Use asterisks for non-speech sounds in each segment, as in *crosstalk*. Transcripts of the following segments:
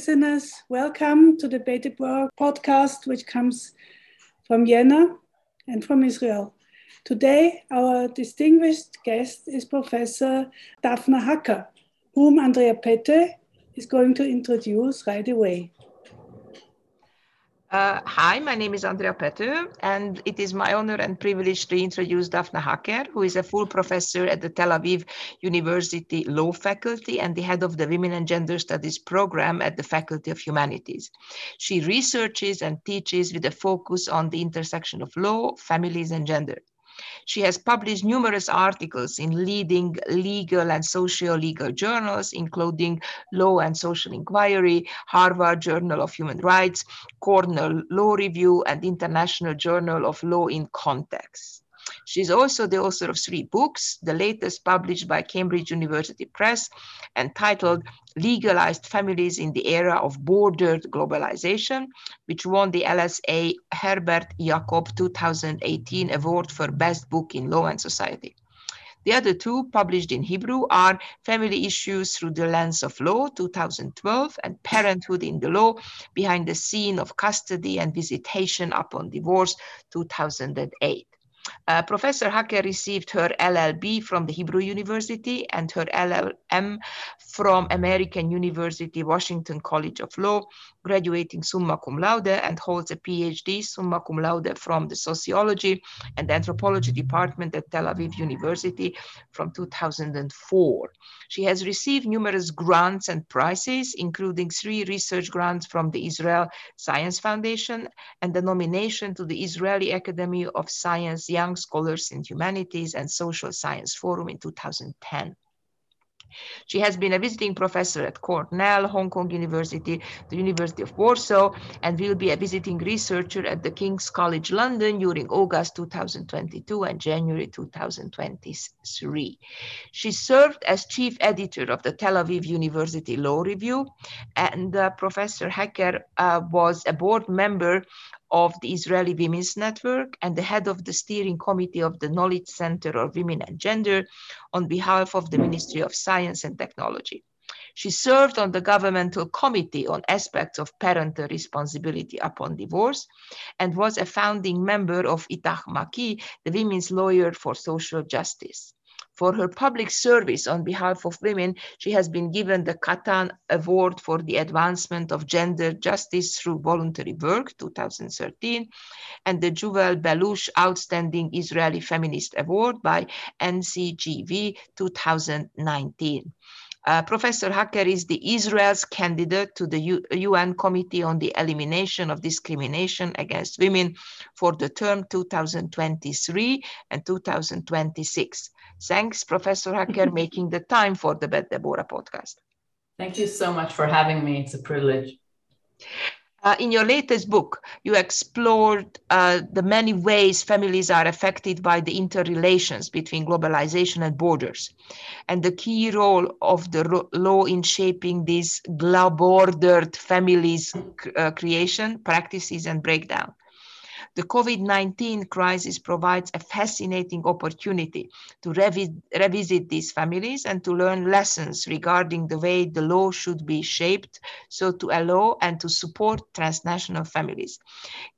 Listeners. Welcome to the Beit podcast, which comes from Vienna and from Israel. Today, our distinguished guest is Professor Daphna Hacker, whom Andrea Pető is going to introduce right away. Uh, hi, my name is Andrea Pető, and it is my honor and privilege to introduce Daphna Hacker, who is a full professor at the Tel Aviv University Law Faculty and the head of the Women and Gender Studies program at the Faculty of Humanities. She researches and teaches with a focus on the intersection of law, families, and gender. She has published numerous articles in leading legal and socio-legal journals, including Law and Social Inquiry, Harvard Journal of Human Rights, Cornell Law Review, and International Journal of Law in Context. She's also the author of three books, the latest published by Cambridge University Press, entitled Legalized Families in the Era of Bordered Globalization, which won the LSA Herbert Jacob 2018 Award for Best Book in Law and Society. The other two, published in Hebrew, are Family Issues Through the Lens of Law, 2012, and Parenthood in the Law, Behind the Scene of Custody and Visitation Upon Divorce, 2008. Uh, Professor Hacker received her LLB from the Hebrew University and her LLM from American University Washington College of Law, graduating summa cum laude and holds a PhD summa cum laude from the Sociology and Anthropology Department at Tel Aviv University from 2004. She has received numerous grants and prizes, including three research grants from the Israel Science Foundation and the nomination to the Israeli Academy of Science Young Scholars in Humanities and Social Science Forum in 2010. She has been a visiting professor at Cornell, Hong Kong University, the University of Warsaw, and will be a visiting researcher at the King's College London during August 2022 and January 2023. She served as chief editor of the Tel Aviv University Law Review, and uh, Professor Hacker uh, was a board member of the Israeli Women's Network and the head of the steering committee of the Knowledge Center of Women and Gender on behalf of the Ministry of Science and Technology. She served on the governmental committee on aspects of parental responsibility upon divorce and was a founding member of Itach Maki, the Women's Lawyer for Social Justice. For her public service on behalf of women, she has been given the Katan Award for the Advancement of Gender Justice through Voluntary Work 2013 and the Juval Belush Outstanding Israeli Feminist Award by NCGV 2019. Uh, Professor Hacker is the Israel's candidate to the U UN Committee on the Elimination of Discrimination Against Women for the term 2023 and 2026. Thanks, Professor Hacker, *laughs* making the time for the Beit Deborah podcast. Thank you so much for having me. It's a privilege. Uh, in your latest book, you explored uh, the many ways families are affected by the interrelations between globalization and borders, and the key role of the law in shaping these bordered families' uh, creation, practices, and breakdown. The COVID 19 crisis provides a fascinating opportunity to revi revisit these families and to learn lessons regarding the way the law should be shaped so to allow and to support transnational families.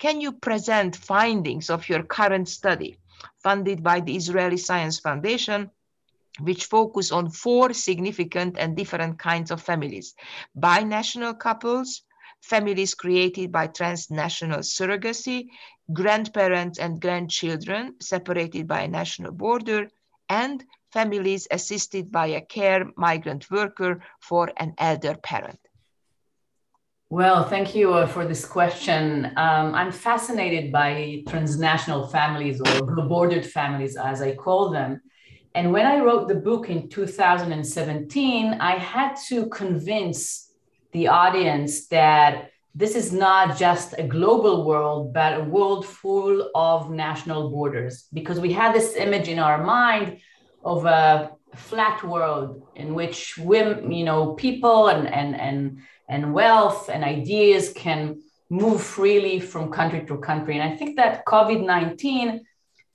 Can you present findings of your current study funded by the Israeli Science Foundation? which focus on four significant and different kinds of families binational couples, families created by transnational surrogacy, grandparents and grandchildren separated by a national border, and families assisted by a care migrant worker for an elder parent. Well, thank you uh, for this question. Um, I'm fascinated by transnational families or bordered families, as I call them. And when I wrote the book in 2017, I had to convince the audience that this is not just a global world, but a world full of national borders, because we had this image in our mind of a flat world in which women, you know, people and, and, and and wealth and ideas can move freely from country to country. And I think that COVID 19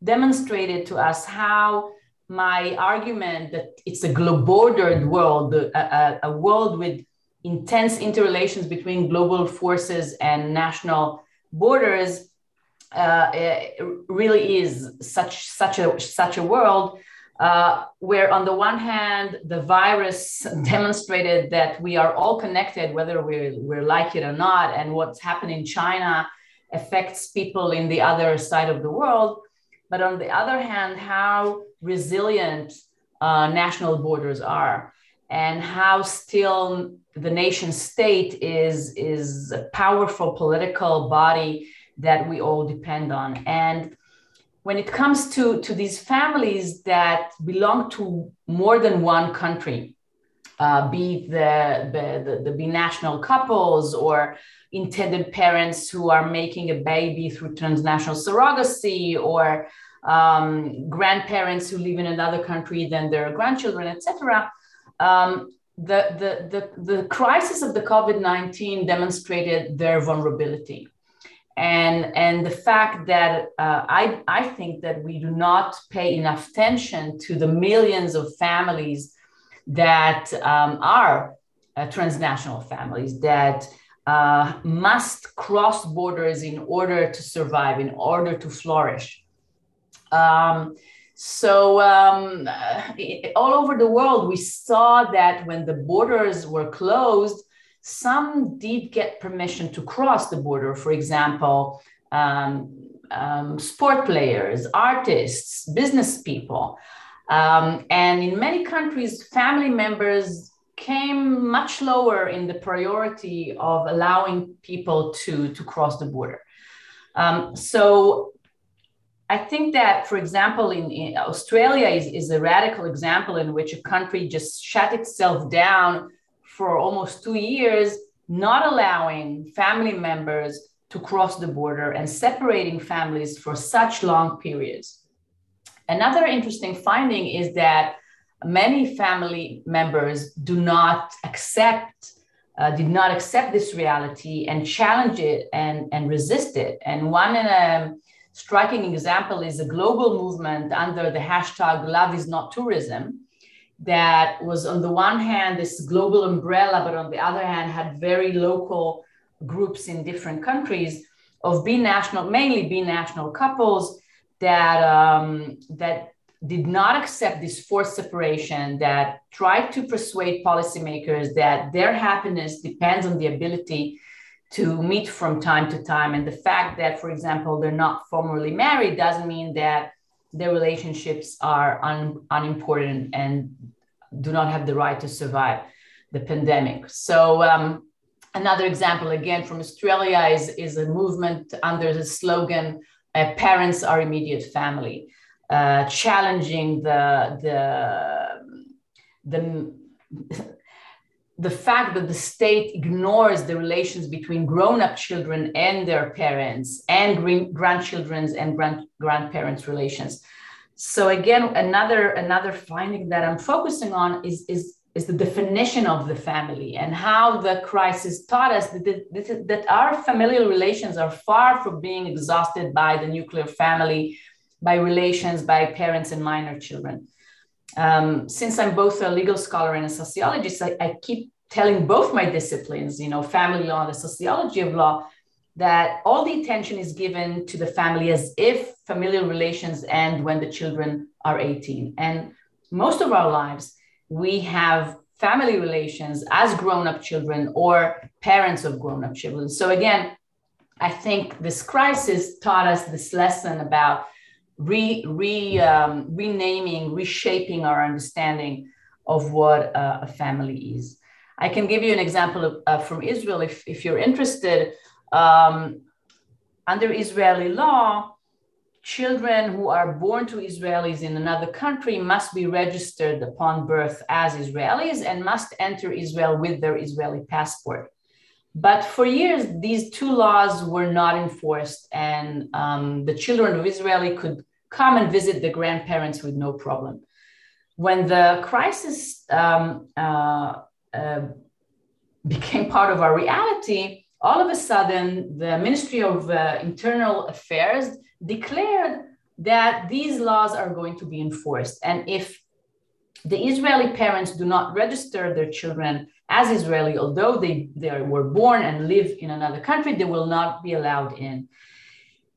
demonstrated to us how my argument that it's a global bordered world, a, a, a, world with intense interrelations between global forces and national borders, uh, really is such such a such a world uh, where on the one hand, the virus demonstrated that we are all connected, whether we we like it or not, and what's happened in China affects people in the other side of the world. But on the other hand, how resilient uh, national borders are, and how still the nation state is, is a powerful political body that we all depend on. And when it comes to, to these families that belong to more than one country, uh, be the, the, the, the binational couples or intended parents who are making a baby through transnational surrogacy or um, grandparents who live in another country than their grandchildren, etc. Um, the, the, the, the crisis of the COVID 19 demonstrated their vulnerability and and the fact that uh, I I think that we do not pay enough attention to the millions of families that um, are uh, transnational families that uh, must cross borders in order to survive, in order to flourish. Um, so um, all over the world, we saw that when the borders were closed, some did get permission to cross the border. For example, um, um, sport players, artists, business people. Um, and in many countries, family members came much lower in the priority of allowing people to, to cross the border. Um, so I think that, for example, in, in Australia is, is a radical example in which a country just shut itself down for almost two years, not allowing family members to cross the border and separating families for such long periods. Another interesting finding is that many family members do not accept, uh, did not accept this reality and challenge it and, and resist it. And one um, striking example is a global movement under the hashtag Love is Not Tourism, that was on the one hand this global umbrella, but on the other hand had very local groups in different countries of binational, mainly binational couples that um, that did not accept this forced separation, that tried to persuade policymakers that their happiness depends on the ability to meet from time to time. And the fact that, for example, they're not formally married doesn't mean that their relationships are un, unimportant and do not have the right to survive the pandemic. So um, another example again from Australia is, is a movement under the slogan uh, "Parents are immediate family," uh, challenging the the the the fact that the state ignores the relations between grown-up children and their parents and grandchildren's and grand, grandparents relations. So again another another finding that i'm focusing on is is is the definition of the family and how the crisis taught us that, that, that our familial relations are far from being exhausted by the nuclear family by relations by parents and minor children um, since I'm both a legal scholar and a sociologist, I, I keep telling both my disciplines, you know, family law and the sociology of law, that all the attention is given to the family as if familial relations end when the children are 18. And most of our lives, we have family relations as grown up children or parents of grown up children. So, again, I think this crisis taught us this lesson about re, re, um, renaming, reshaping our understanding of what uh, a family is. I can give you an example of, uh, from Israel if, if you're interested. Um, under Israeli law, children who are born to Israelis in another country must be registered upon birth as Israelis and must enter Israel with their Israeli passport. But for years, these two laws were not enforced, and um, the children of Israeli could come and visit the grandparents with no problem. When the crisis um, uh, uh, became part of our reality, all of a sudden, the Ministry of uh, Internal Affairs declared that these laws are going to be enforced. And if the Israeli parents do not register their children as Israeli, although they, they were born and live in another country, they will not be allowed in.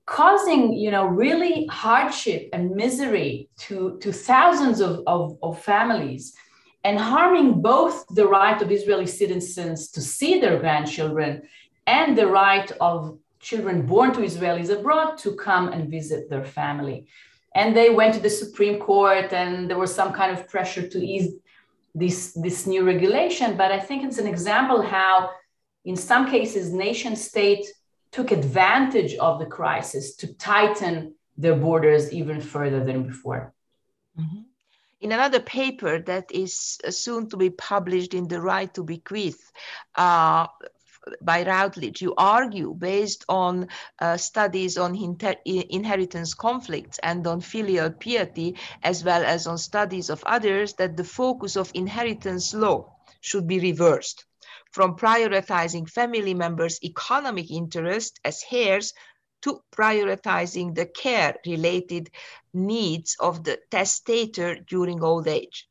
Causing, you know, really hardship and misery to, to thousands of, of, of families and harming both the right of Israeli citizens to see their grandchildren and the right of children born to Israelis abroad to come and visit their family. And they went to the Supreme Court, and there was some kind of pressure to ease this, this new regulation. But I think it's an example how, in some cases, nation state took advantage of the crisis to tighten their borders even further than before. Mm-hmm. In another paper that is soon to be published in the Right to Bequeath, uh, by Routledge, you argue based on uh, studies on inter- inheritance conflicts and on filial piety, as well as on studies of others, that the focus of inheritance law should be reversed from prioritizing family members' economic interest as heirs to prioritizing the care related needs of the testator during old age.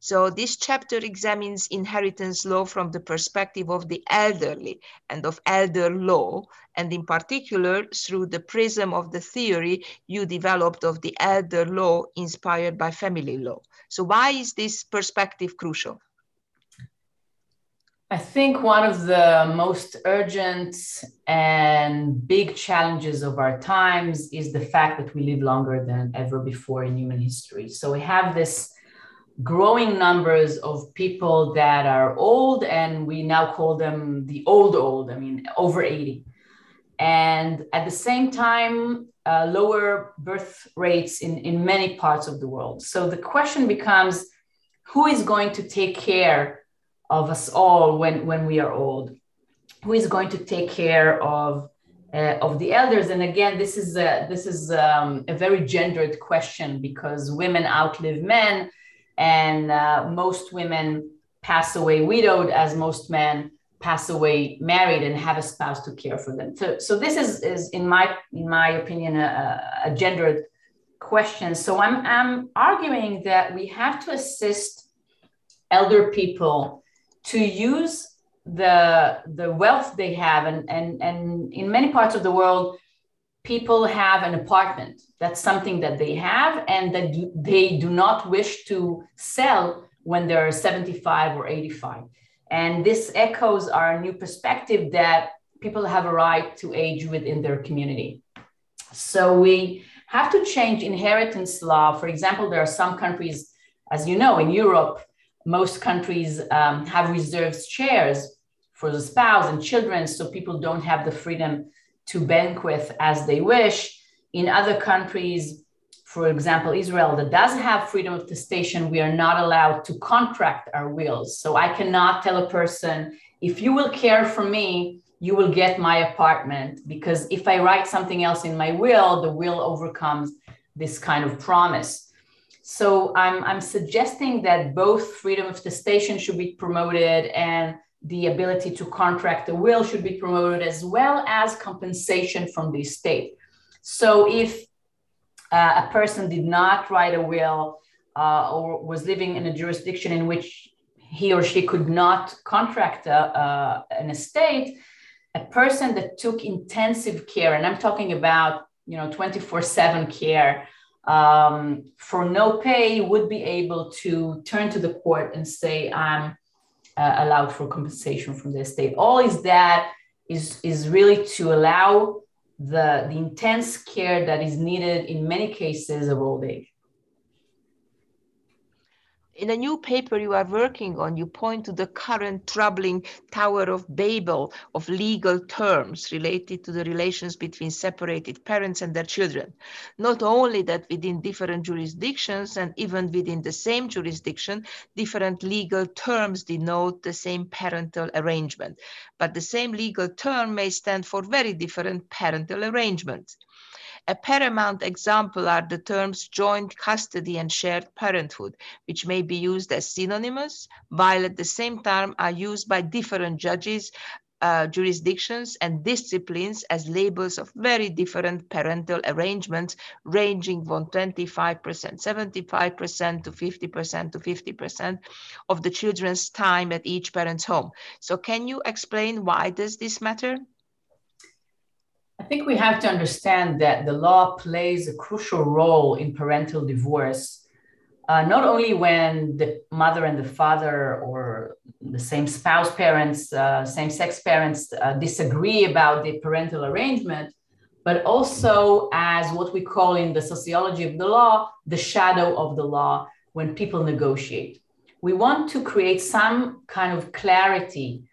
So this chapter examines inheritance law from the perspective of the elderly and of elder law, and in particular through the prism of the theory you developed of the elder law inspired by family law. So why is this perspective crucial? I think one of the most urgent and big challenges of our times is the fact that we live longer than ever before in human history. So we have this growing numbers of people that are old, and we now call them the old old, I mean, over 80. And at the same time, uh, lower birth rates in, in many parts of the world. So the question becomes who is going to take care of us all when, when we are old? Who is going to take care of uh, of the elders. And again, this is a, this is um, a very gendered question because women outlive men, and uh, most women pass away widowed as most men pass away married and have a spouse to care for them. So, so this is, is in my in my opinion a, a gendered question. So I'm, I'm arguing that we have to assist elder people to use the the wealth they have. And and and in many parts of the world people have an apartment. That's something that they have and that they do not wish to sell when they're 75 or 85. And this echoes our new perspective that people have a right to age within their community. So we have to change inheritance law. For example, there are some countries, as you know, in Europe, most countries um, have reserved shares for the spouse and children, so people don't have the freedom to banquet as they wish. In other countries, for example, Israel, that does have freedom of testation, we are not allowed to contract our wills. So I cannot tell a person, if you will care for me, you will get my apartment. Because if I write something else in my will, the will overcomes this kind of promise. So I'm, I'm suggesting that both freedom of testation should be promoted and the ability to contract a will should be promoted as well as compensation from the state. So if uh, a person did not write a will uh, or was living in a jurisdiction in which he or she could not contract a, uh, an estate, a person that took intensive care, and I'm talking about you know 24/7 care um, for no pay, would be able to turn to the court and say, "I'm." uh, allowed for compensation from the state. All is that is, is really to allow the, the intense care that is needed in many cases of old age. In a new paper you are working on, you point to the current troubling Tower of Babel of legal terms related to the relations between separated parents and their children. Not only that within different jurisdictions and even within the same jurisdiction, different legal terms denote the same parental arrangement, but the same legal term may stand for very different parental arrangements. A paramount example are the terms joint custody and shared parenthood, which may be used as synonymous, while at the same time are used by different judges, uh, jurisdictions, and disciplines as labels of very different parental arrangements, ranging from 25%, 75% to 50% to 50% of the children's time at each parent's home. So can you explain why does this matter? I think we have to understand that the law plays a crucial role in parental divorce, uh, not only when the mother and the father or the same spouse parents, uh, same sex parents uh, disagree about the parental arrangement, but also as what we call in the sociology of the law, the shadow of the law when people negotiate. We want to create some kind of clarity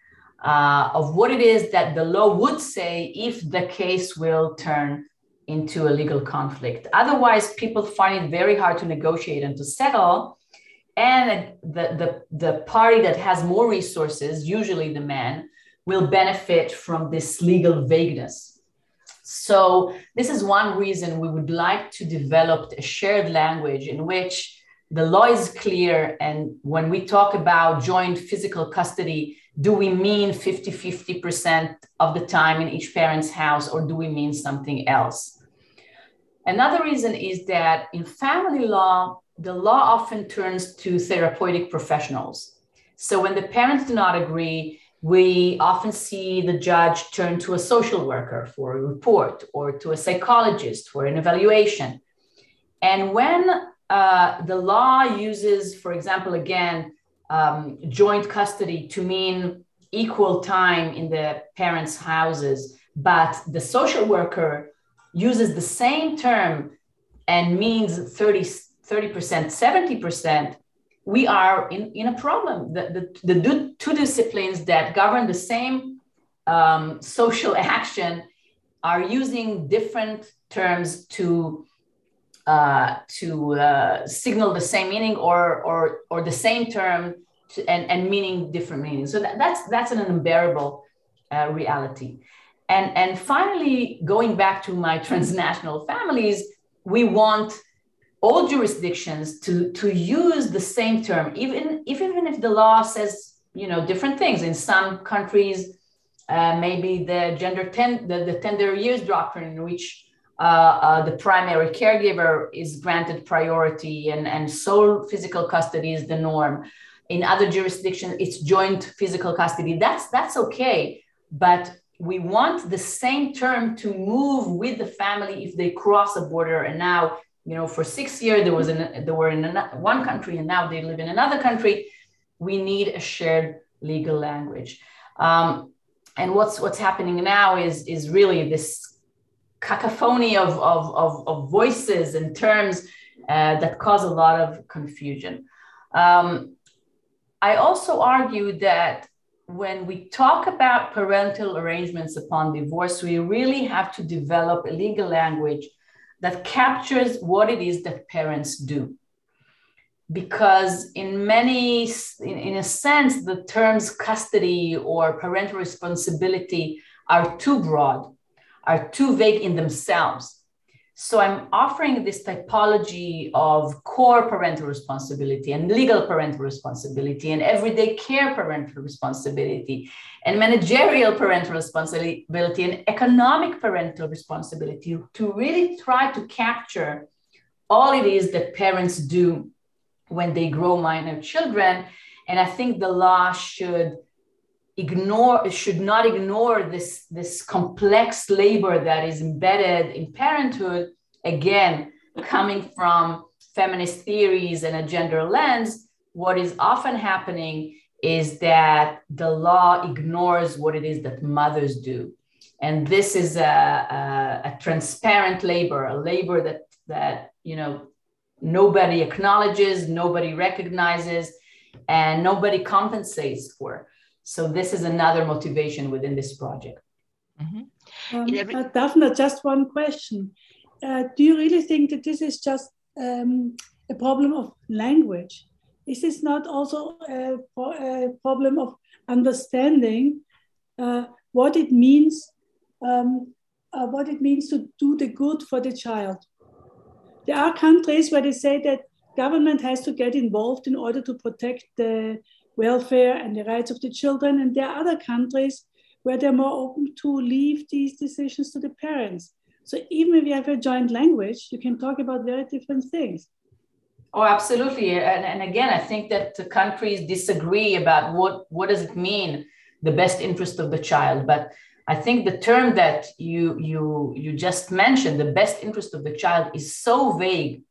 uh, of what it is that the law would say if the case will turn into a legal conflict. Otherwise, people find it very hard to negotiate and to settle. And the, the, the party that has more resources, usually the man, will benefit from this legal vagueness. So, this is one reason we would like to develop a shared language in which the law is clear. And when we talk about joint physical custody, do we mean 50 50% of the time in each parent's house or do we mean something else? Another reason is that in family law the law often turns to therapeutic professionals. So when the parents do not agree we often see the judge turn to a social worker for a report or to a psychologist for an evaluation. And when uh, the law uses for example again um, joint custody to mean equal time in the parents' houses, but the social worker uses the same term and means 30, 30%, 70%, we are in, in a problem. The, the, the two disciplines that govern the same um, social *laughs* action are using different terms to uh, to uh, signal the same meaning or, or, or the same term to, and, and meaning different meanings. So that, that's, that's an unbearable uh, reality. And, and finally, going back to my transnational families, we want all jurisdictions to, to use the same term, even, if, even if the law says you know different things. In some countries, uh, maybe the gender ten, the, the tender years doctrine, in which uh, uh, the primary caregiver is granted priority and, and sole physical custody is the norm. In other jurisdictions, it's joint physical custody. That's that's okay, but we want the same term to move with the family if they cross a border. And now, you know, for six years there was an, they were in one country and now they live in another country. We need a shared legal language. Um, and what's what's happening now is is really this cacophony of, of, of, of voices and terms uh, that cause a lot of confusion. Um, I also argue that when we talk about parental arrangements upon divorce, we really have to develop a legal language that captures what it is that parents do. Because, in many, in, in a sense, the terms custody or parental responsibility are too broad are too vague in themselves. So I'm offering this typology of core parental responsibility and legal parental responsibility and everyday care parental responsibility and managerial parental responsibility and economic parental responsibility to really try to capture all it is that parents do when they grow minor children. And I think the law should ignore should not ignore this this complex labor that is embedded in parenthood again coming from feminist theories and a gender lens what is often happening is that the law ignores what it is that mothers do and this is a, a, a transparent labor a labor that that you know nobody acknowledges, nobody recognizes, and nobody compensates for. So this is another motivation within this project. Mm-hmm. Um, every- uh, Daphne, just one question. Uh, do you really think that this is just um, a problem of language? Is this not also a, a problem of understanding uh, what it means, um, uh, what it means to do the good for the child? There are countries where they say that government has to get involved in order to protect the welfare and the rights of the children, and there are other countries where they're more open to leave these decisions to the parents. So even if you have a joint language, you can talk about very different things. Oh, absolutely. And, and again, I think that the countries disagree about what, what does it mean, the best interest of the child. But I think the term that you, you, you just mentioned, the best interest of the child, is so vague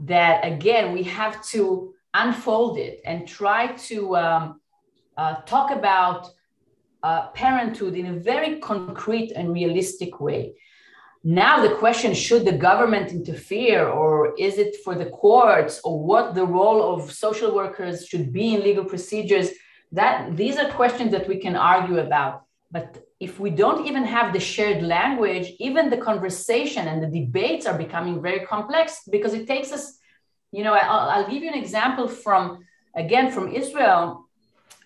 that, again, we have to unfold it and try to um, uh, talk about uh, parenthood in a very concrete and realistic way. Now, the question should the government interfere, or is it for the courts, or what the role of social workers should be in legal procedures? That these are questions that we can argue about. But if we don't even have the shared language, even the conversation and the debates are becoming very complex because it takes us, you know, I'll, I'll give you an example from, again, from Israel.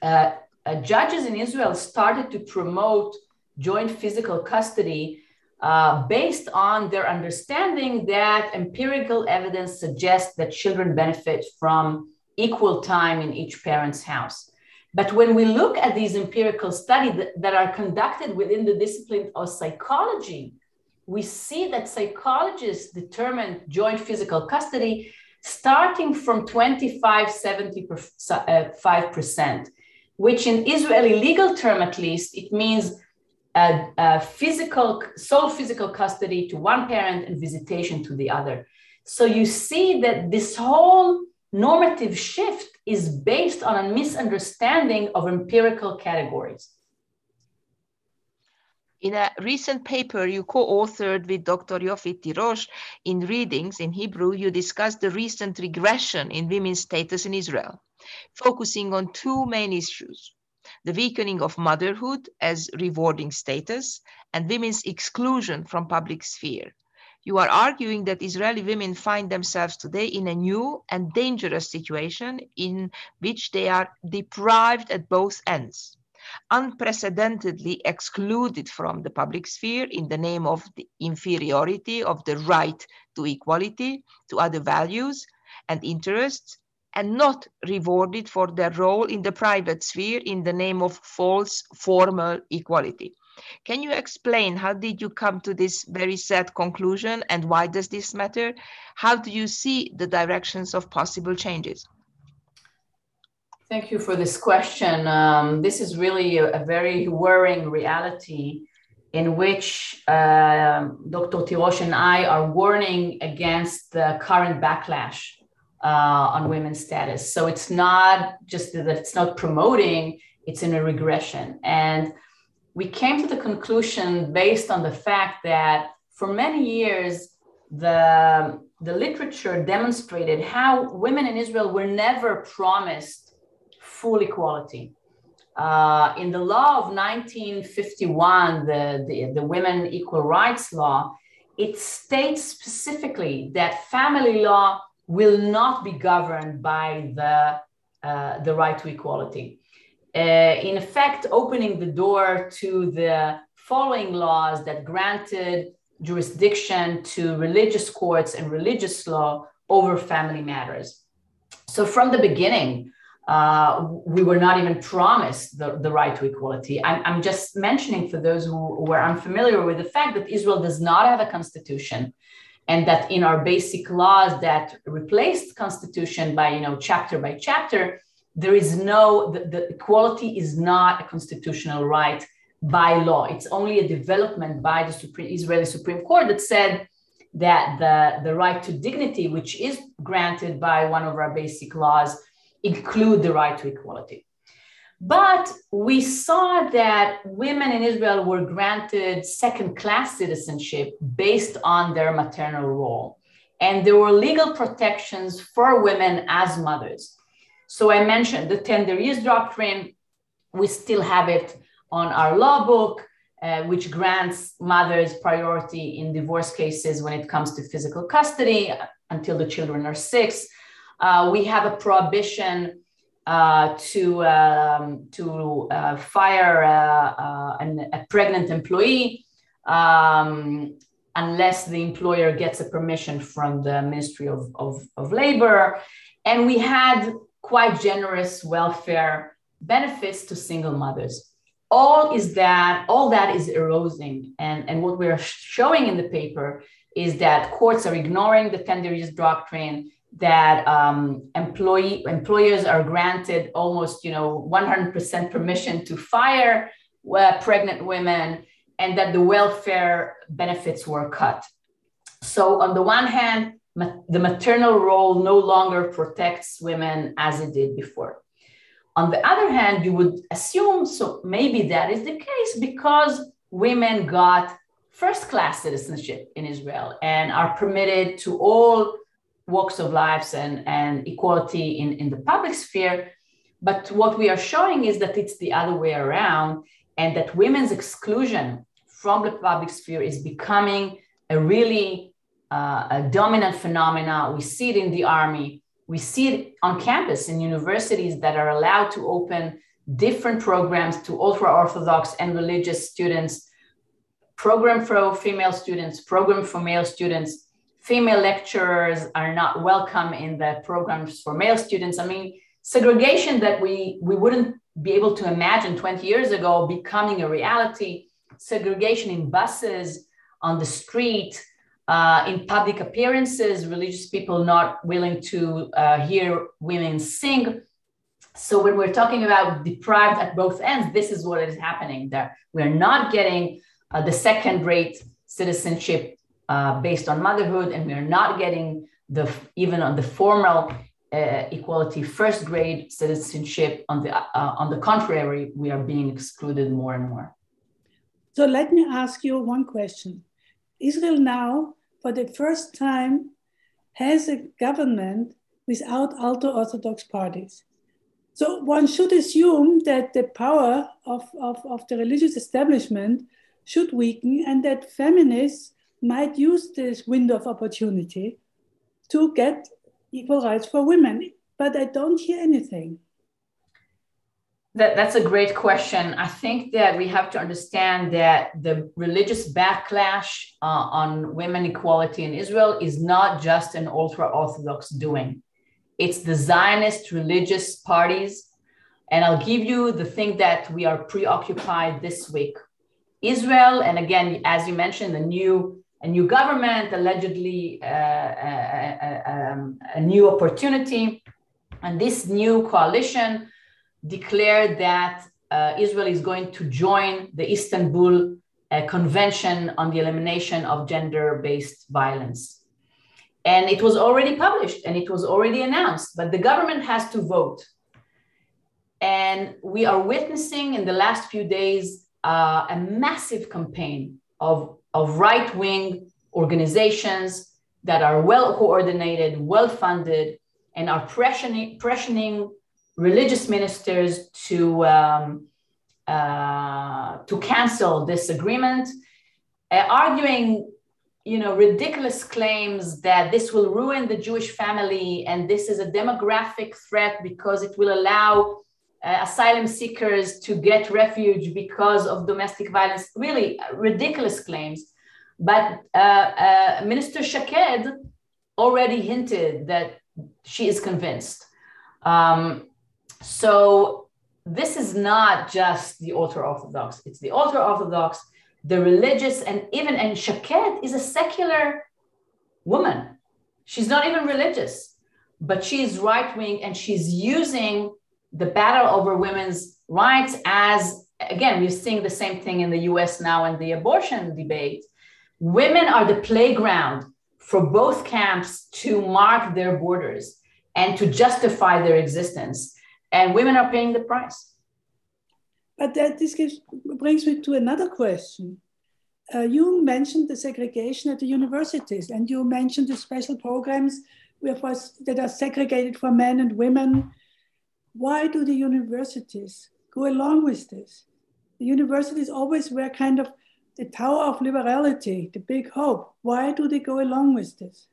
Uh, uh, judges in Israel started to promote joint physical custody uh, based on their understanding that empirical evidence suggests that children benefit from equal time in each parent's house. But when we look at these empirical studies that, that are conducted within the discipline of psychology, we see that psychologists determine joint physical custody starting from 25, 75% uh, which in Israeli legal term at least, it means a, a, physical, sole physical custody to one parent and visitation to the other. So you see that this whole normative shift is based on a misunderstanding of empirical categories. In a recent paper you co-authored with Dr. Yofi Tirosh in Readings in Hebrew, you discussed the recent regression in women's status in Israel focusing on two main issues the weakening of motherhood as rewarding status and women's exclusion from public sphere. You are arguing that Israeli women find themselves today in a new and dangerous situation in which they are deprived at both ends, unprecedentedly excluded from the public sphere in the name of the inferiority of the right to equality, to other values and interests, and not rewarded for their role in the private sphere in the name of false formal equality. Can you explain how did you come to this very sad conclusion and why does this matter? How do you see the directions of possible changes? Thank you for this question. Um, this is really a, a, very worrying reality in which uh, Dr. Tirosh and I are warning against the current backlash uh, on women's status. So it's not just that it's not promoting, it's in a regression. And we came to the conclusion based on the fact that for many years, the, the literature demonstrated how women in Israel were never promised full equality. Uh, in the law of 1951, the, the, the Women Equal Rights Law, it states specifically that family law will not be governed by the, uh, the right to equality. Uh, in effect, opening the door to the following laws that granted jurisdiction to religious courts and religious law over family matters. So, from the beginning, uh, we were not even promised the, the right to equality. I'm, I'm, just mentioning for those who were unfamiliar with the fact that Israel does not have a constitution and that in our basic laws that replaced constitution by you know chapter by chapter there is no the, the equality is not a constitutional right by law it's only a development by the supreme israeli supreme court that said that the, the right to dignity which is granted by one of our basic laws include the right to equality but we saw that women in Israel were granted second class citizenship based on their maternal role. And there were legal protections for women as mothers. So I mentioned the tender years doctrine. We still have it on our law book, uh, which grants mothers priority in divorce cases when it comes to physical custody until the children are six. Uh, we have a prohibition uh, to um, to uh, fire uh, uh, an, a pregnant employee um, unless the employer gets a permission from the Ministry of, of, of Labor. And we had quite generous welfare benefits to single mothers. All is that all that is eroding, and, and what we're showing in the paper is that courts are ignoring the tender years doctrine that um, employee employers are granted almost you know 100% permission to fire uh, pregnant women and that the welfare benefits were cut. So on the one hand ma- the maternal role no longer protects women as it did before. On the other hand you would assume so maybe that is the case because women got first class citizenship in israel and are permitted to all walks of lives and, and equality in, in the public sphere. But what we are showing is that it's the other way around, and that women's exclusion from the public sphere is becoming a really uh, a dominant phenomena. We see it in the army, we see it on campus in universities that are allowed to open different programs to ultra orthodox and religious students, program for female students, program for male students female lecturers are not welcome in the programs for male students. I mean, segregation that we, we wouldn't be able to imagine 20 years ago becoming a reality, segregation in buses, on the street, uh, in public appearances, religious people not willing to uh, hear women sing. So when we're talking about deprived at both ends, this is what is happening there. We're not getting uh, the second rate citizenship uh, based on motherhood, and we are not getting the even on the formal uh, equality first grade citizenship. On the uh, on the contrary, we are being excluded more and more. So let me ask you one question: Israel now, for the first time, has a government without ultra orthodox parties. So one should assume that the power of, of, of the religious establishment should weaken and that feminists might use this window of opportunity to get equal rights for women. But I don't hear anything. That, that's a great question. I think that we have to understand that the religious backlash uh, on women equality in Israel is not just an ultra Orthodox doing, it's the Zionist religious parties. And I'll give you the thing that we are preoccupied this week. Israel, and again, as you mentioned, the new a new government, allegedly uh, a, a, um, a, new opportunity. And this new coalition declared that uh, Israel is going to join the Istanbul uh, Convention on the Elimination of Gender Based Violence. And it was already published and it was already announced, but the government has to vote. And we are witnessing in the last few days uh, a massive campaign of of right wing organizations that are well coordinated, well funded, and are pressuring, religious ministers to, um, uh, to cancel this agreement, uh, arguing you know ridiculous claims that this will ruin the jewish family and this is a demographic threat because it will allow uh, asylum seekers to get refuge because of domestic violence. Really ridiculous claims. But uh, uh, Minister Shaked already hinted that she is convinced. Um, so this is not just the ultra orthodox, it's the ultra orthodox, the religious, and even, and Shaked is a secular woman. She's not even religious, but she's right wing and she's using the battle over women's rights as again we're seeing the same thing in the us now in the abortion debate. Women are the playground for both camps to mark their borders and to justify their existence. And women are paying the price. But that this gives, brings me to another question. Uh, you mentioned the segregation at the universities and you mentioned the special programs that are segregated for men and women. Why do the universities go along with this? The universities always were kind of the tower of liberality, the big hope. Why do they go along with this?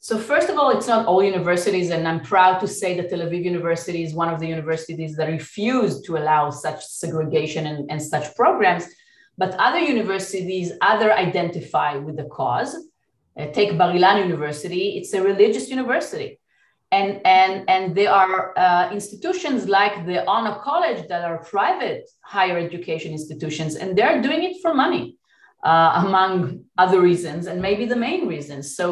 So first of all, it's not all universities, and I'm proud to say that Tel Aviv University is one of the universities that refused to allow such segregation and, and such programs. But other universities other identify with the cause. Uh, take Bar Ilan University; it's a religious university, and and and there are uh, institutions like the Ono College that are private higher education institutions, and they're doing it for money, uh, among other reasons, and maybe the main reasons. So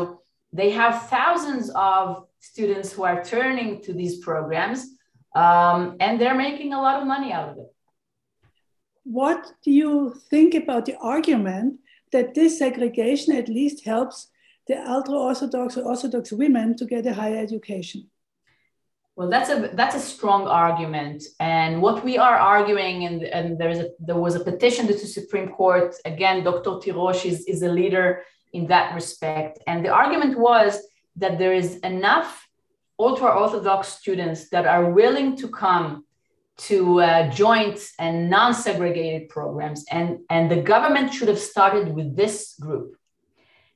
they have thousands of students who are turning to these programs um, and they're making a lot of money out of it. What do you think about the argument that this segregation at least helps the ultra Orthodox or Orthodox women to get a higher education? Well, that's a that's a strong argument, and what we are arguing, and, and there's a, there was a petition to the Supreme Court. Again, Dr. Tirosh is, is a leader in that respect. And the argument was that there is enough ultra Orthodox students that are willing to come to uh, joint and non segregated programs. And, and the government should have started with this group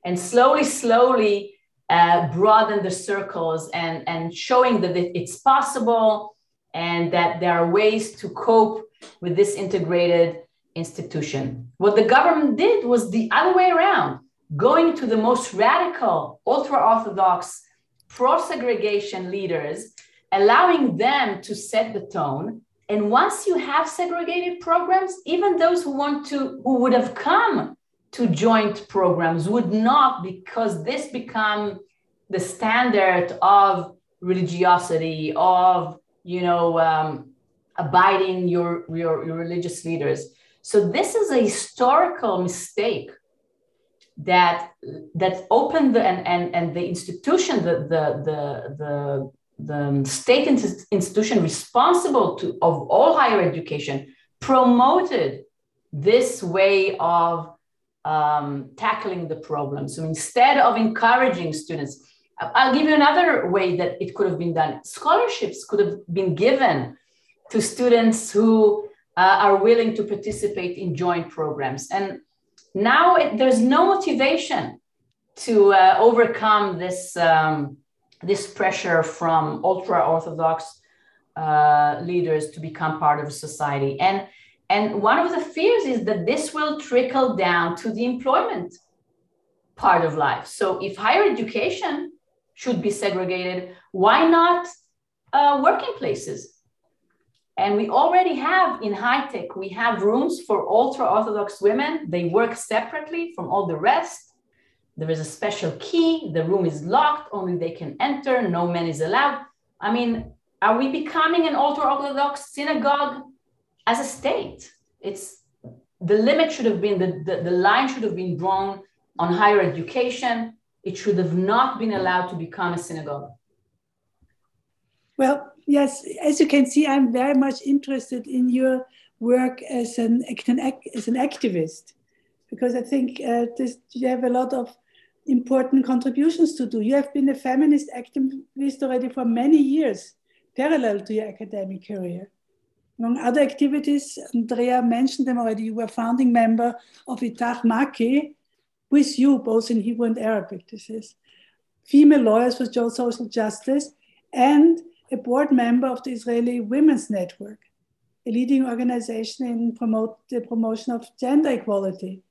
and slowly, slowly uh, broaden the circles and, and showing that it's possible and that there are ways to cope with this integrated institution. What the government did was the other way around going to the most radical, ultra Orthodox, pro segregation leaders, allowing them to set the tone. And once you have segregated programs, even those who want to, who would have come to joint programs would not, because this become the standard of religiosity, of you know, um, abiding your, your, your religious leaders. So this is a historical mistake that that opened the and and, and the institution the the the the, the state institution responsible to of all higher education promoted this way of um, tackling the problem. So instead of encouraging students, I'll give you another way that it could have been done. Scholarships could have been given to students who uh, are willing to participate in joint programs. And now it, there's no motivation to uh, overcome this um, this pressure from ultra orthodox uh, leaders to become part of society and and one of the fears is that this will trickle down to the employment part of life so if higher education should be segregated why not uh, working places and we already have in high tech, we have rooms for ultra Orthodox women. They work separately from all the rest. There is a special key. The room is locked. Only they can enter. No man is allowed. I mean, are we becoming an ultra Orthodox synagogue as a state? It's the limit should have been, the, the, the line should have been drawn on higher education. It should have not been allowed to become a synagogue. Well, yes, as you can see, I'm very much interested in your work as an, as an activist, because I think uh, this, you have a lot of important contributions to do. You have been a feminist activist already for many years, parallel to your academic career. Among other activities, Andrea mentioned them already. You were founding member of Itach Maaki with you, both in Hebrew and Arabic. This is female lawyers for social justice and a board member of the Israeli Women's Network, a leading organization in promote the promotion of gender equality.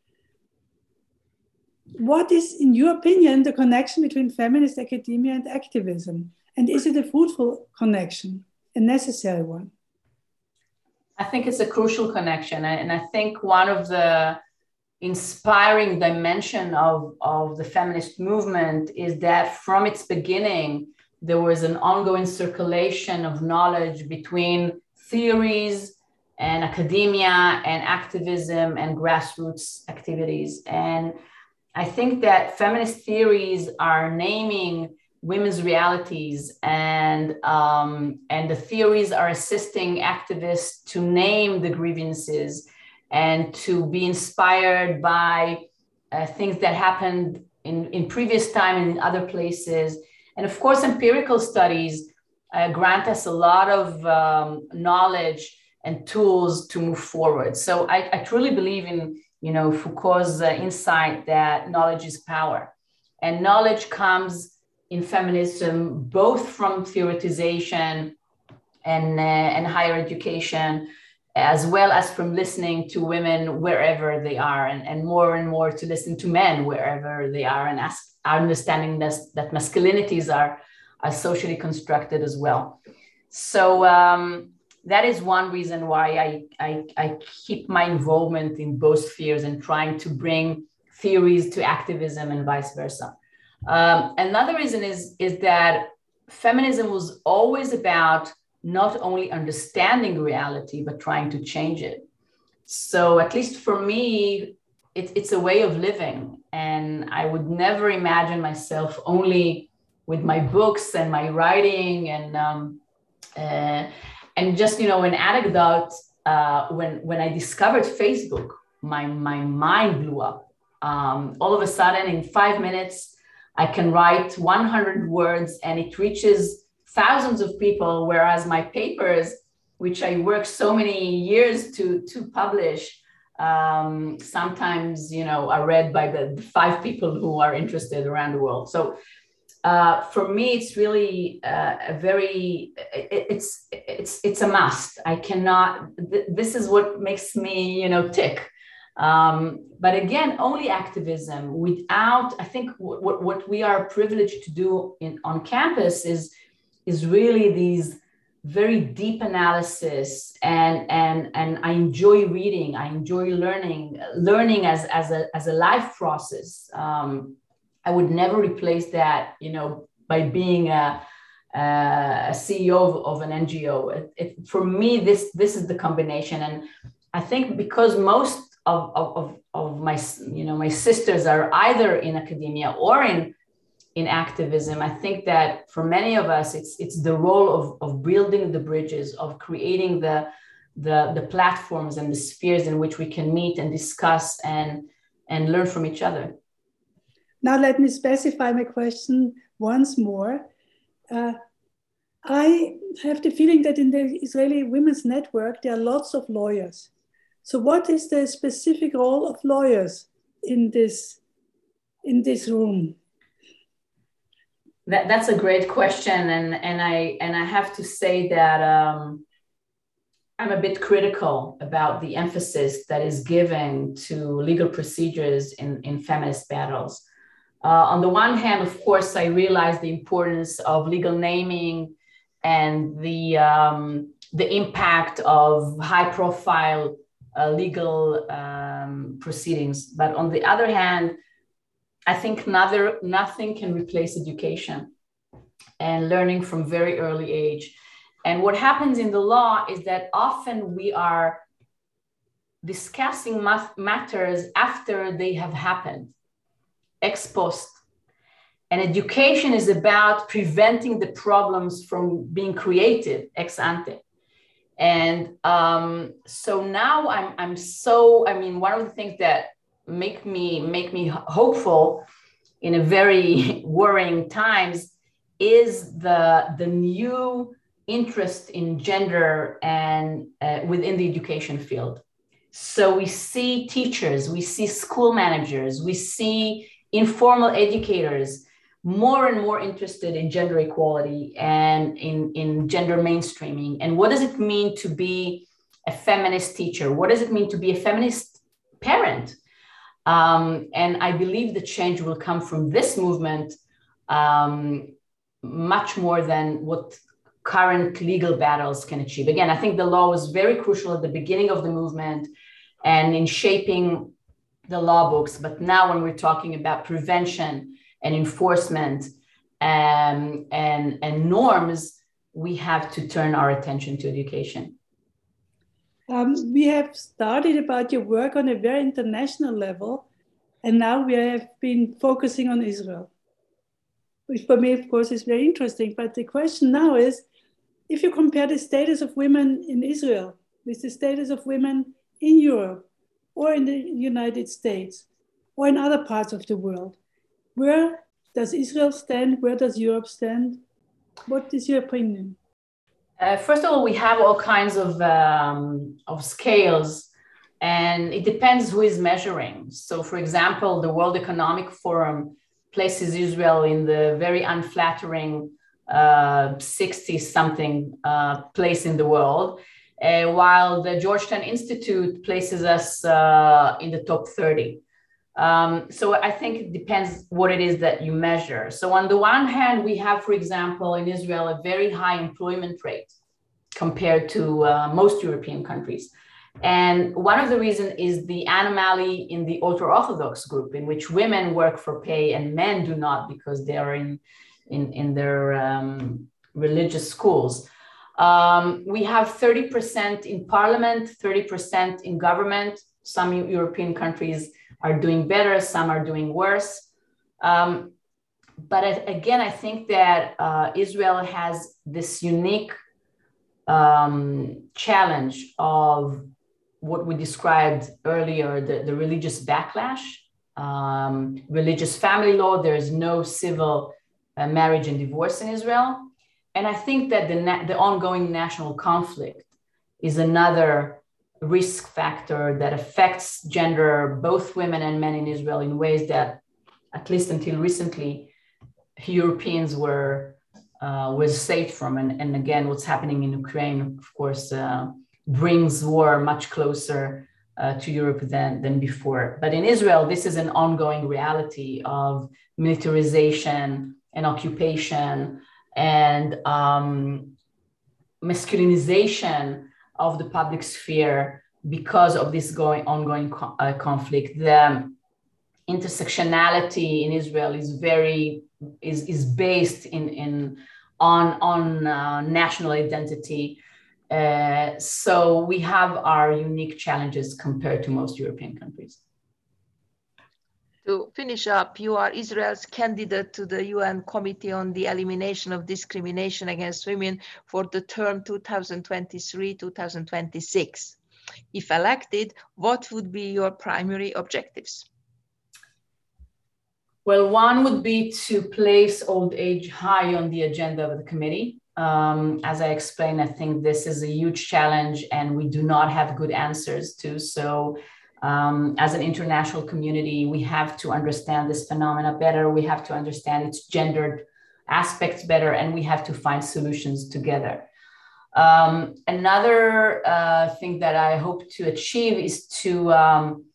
What is, in your opinion, the connection between feminist academia and activism? And is it a fruitful connection, a necessary one? I think it's a crucial connection. Eh? And I think one of the inspiring dimension of, of the feminist movement is that from its beginning, there was an ongoing circulation of knowledge between theories and academia and activism and grassroots activities. And I think that feminist theories are naming women's realities and um, and the theories are assisting activists to name the grievances and to be inspired by uh, things that happened in, in previous time and in other places. And of course, empirical studies uh, grant us a lot of um, knowledge and tools to move forward. So I, I truly believe in you know Foucault's uh, insight that knowledge is power, and knowledge comes in feminism both from theoretization and uh, and higher education as well as from listening to women wherever they are and, and more and more to listen to men wherever they are and ask, understanding that, that masculinities are, are socially constructed as well. So um, that is one reason why I, I, I keep my involvement in both spheres and trying to bring theories to activism and vice versa um, another reason is, is that feminism was always about not only understanding reality, but trying to change it. So, at least for me, it, it's a way of living. And I would never imagine myself only with my books and my writing and, um, uh, and just, you know, an anecdote uh, when, when I discovered Facebook, my, my mind blew up. Um, all of a sudden, in five minutes, I can write 100 words and it reaches thousands of people, whereas my papers, which I work so many years to, to publish, um, sometimes you know are read by the five people who are interested around the world. So uh, for me, it's really uh, a very it, it's it's it's a must. I cannot. Th- this is what makes me you know tick. Um, but again, only activism without. I think what what we are privileged to do in on campus is is really these very deep analysis and and and i enjoy reading i enjoy learning learning as as a as a life process um, i would never replace that you know by being a a ceo of, of an ngo it, it, for me this this is the combination and i think because most of, of, of my you know my sisters are either in academia or in in activism. I think that for many of us, it's it's the role of, of building the bridges, of creating the, the the platforms and the spheres in which we can meet and discuss and and learn from each other. Now let me specify my question once more. Uh, I have the feeling that in the Israeli Women's Network there are lots of lawyers. So what is the specific role of lawyers in this in this room? That, that's a great question, and and I and I have to say that um, I'm a bit critical about the emphasis that is given to legal procedures in, in feminist battles. Uh, on the one hand, of course, I realize the importance of legal naming and the um, the impact of high profile uh, legal um, proceedings. But on the other hand, I think neither, nothing can replace education and learning from very early age. And what happens in the law is that often we are discussing matters after they have happened, ex post. And education is about preventing the problems from being created ex ante. And um, so now I'm, I'm so, I mean, one of the things that make me make me hopeful in a very *laughs* worrying times is the the new interest in gender and uh, within the education field. So we see teachers we see school managers we see informal educators more and more interested in gender equality and in, in gender mainstreaming and what does it mean to be a feminist teacher what does it mean to be a feminist parent um, and I believe the change will come from this movement um, much more than what current legal battles can achieve. Again, I think the law was very crucial at the beginning of the movement and in shaping the law books. But now, when we're talking about prevention and enforcement um, and, and norms, we have to turn our attention to education. Um, we have started about your work on a very international level, and now we have been focusing on Israel, which for me, of course, is very interesting. But the question now is if you compare the status of women in Israel with the status of women in Europe, or in the United States or in other parts of the world? Where does Israel stand? Where does Europe stand? What is your opinion? Uh, first of all, we have all kinds of, um, of scales, and it depends who is measuring. So, for example, the World Economic Forum places Israel in the very unflattering 60 uh, something uh, place in the world, uh, while the Georgetown Institute places us uh, in the top 30. Um, so I think it depends what it is that you measure. So on the one hand, we have, for example, in Israel, a very high employment rate compared to uh, most European countries. And one of the reasons is the anomaly in the ultra Orthodox group, in which women work for pay and men do not because they are in, in, in their um, religious schools. Um, we have 30% in parliament, 30% in government. Some European countries are doing better, some are doing worse. Um, but again, I think that uh, Israel has this unique um, challenge of what we described earlier the, the religious backlash, um, religious family law. There is no civil uh, marriage and divorce in Israel. And I think that the, na- the ongoing national conflict is another risk factor that affects gender, both women and men in Israel, in ways that, at least until recently, Europeans were uh, was saved from. And, and again, what's happening in Ukraine, of course, uh, brings war much closer uh, to Europe than, than before. But in Israel, this is an ongoing reality of militarization and occupation and um, masculinization of the public sphere because of this going ongoing co- uh, conflict. The intersectionality in Israel is very is is based in in on on uh, national identity. Uh, so we have our unique challenges compared to most European countries. To finish up, you are Israel's candidate to the UN Committee on the Elimination of Discrimination Against Women for the term 2023-2026. If elected, what would be your primary objectives? Well, one would be to place old age high on the agenda of the committee. Um, as I explained, I think this is a huge challenge and we do not have good answers to. So um, as an international community, we have to understand this phenomena better. We have to understand its gendered aspects better, and we have to find solutions together. Um, another uh, thing that I hope to achieve is to um,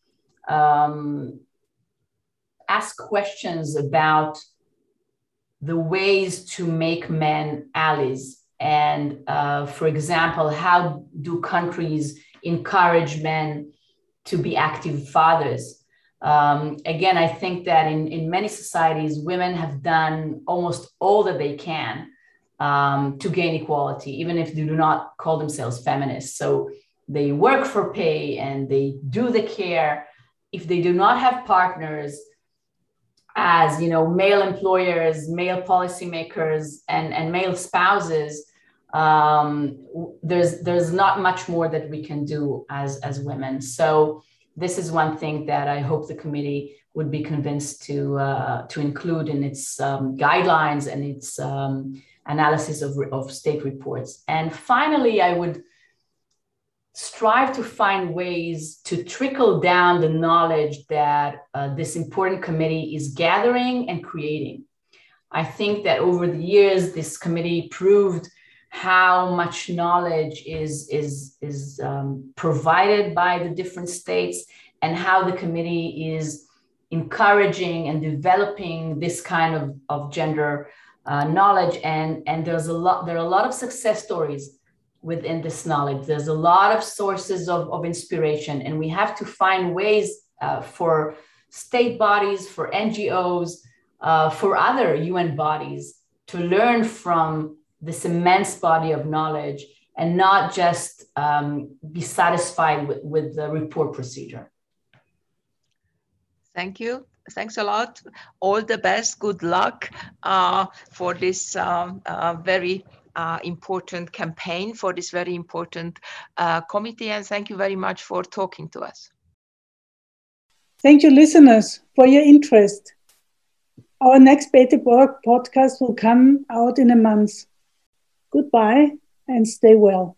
um, ask questions about the ways to make men allies. And uh, for example, how do countries encourage men to be active fathers. Um, again, I think that in, in many societies, women have done almost all that they can um, to gain equality, even if they do not call themselves feminists. So they work for pay and they do the care. If they do not have partners, as you know, male employers, male policymakers, and, and male spouses, um, there's there's not much more that we can do as as women. So this is one thing that I hope the committee would be convinced to uh, to include in its um, guidelines and its um, analysis of, of state reports. And finally, I would strive to find ways to trickle down the knowledge that uh, this important committee is gathering and creating. I think that over the years, this committee proved how much knowledge is is is um, provided by the different states and how the committee is encouraging and developing this kind of, of gender uh, knowledge. And and there's a lot there are a lot of success stories within this knowledge. There's a lot of sources of, of inspiration. And we have to find ways uh, for state bodies for ngos uh, for other un bodies to learn from this immense body of knowledge and not just um, be satisfied with, with the report procedure. Thank you. Thanks a lot. All the best. Good luck uh, for this um, uh, very uh, important campaign, for this very important uh, committee. And thank you very much for talking to us. Thank you, listeners, for your interest. Our next Bete Bora podcast will come out in a month. Goodbye and stay well.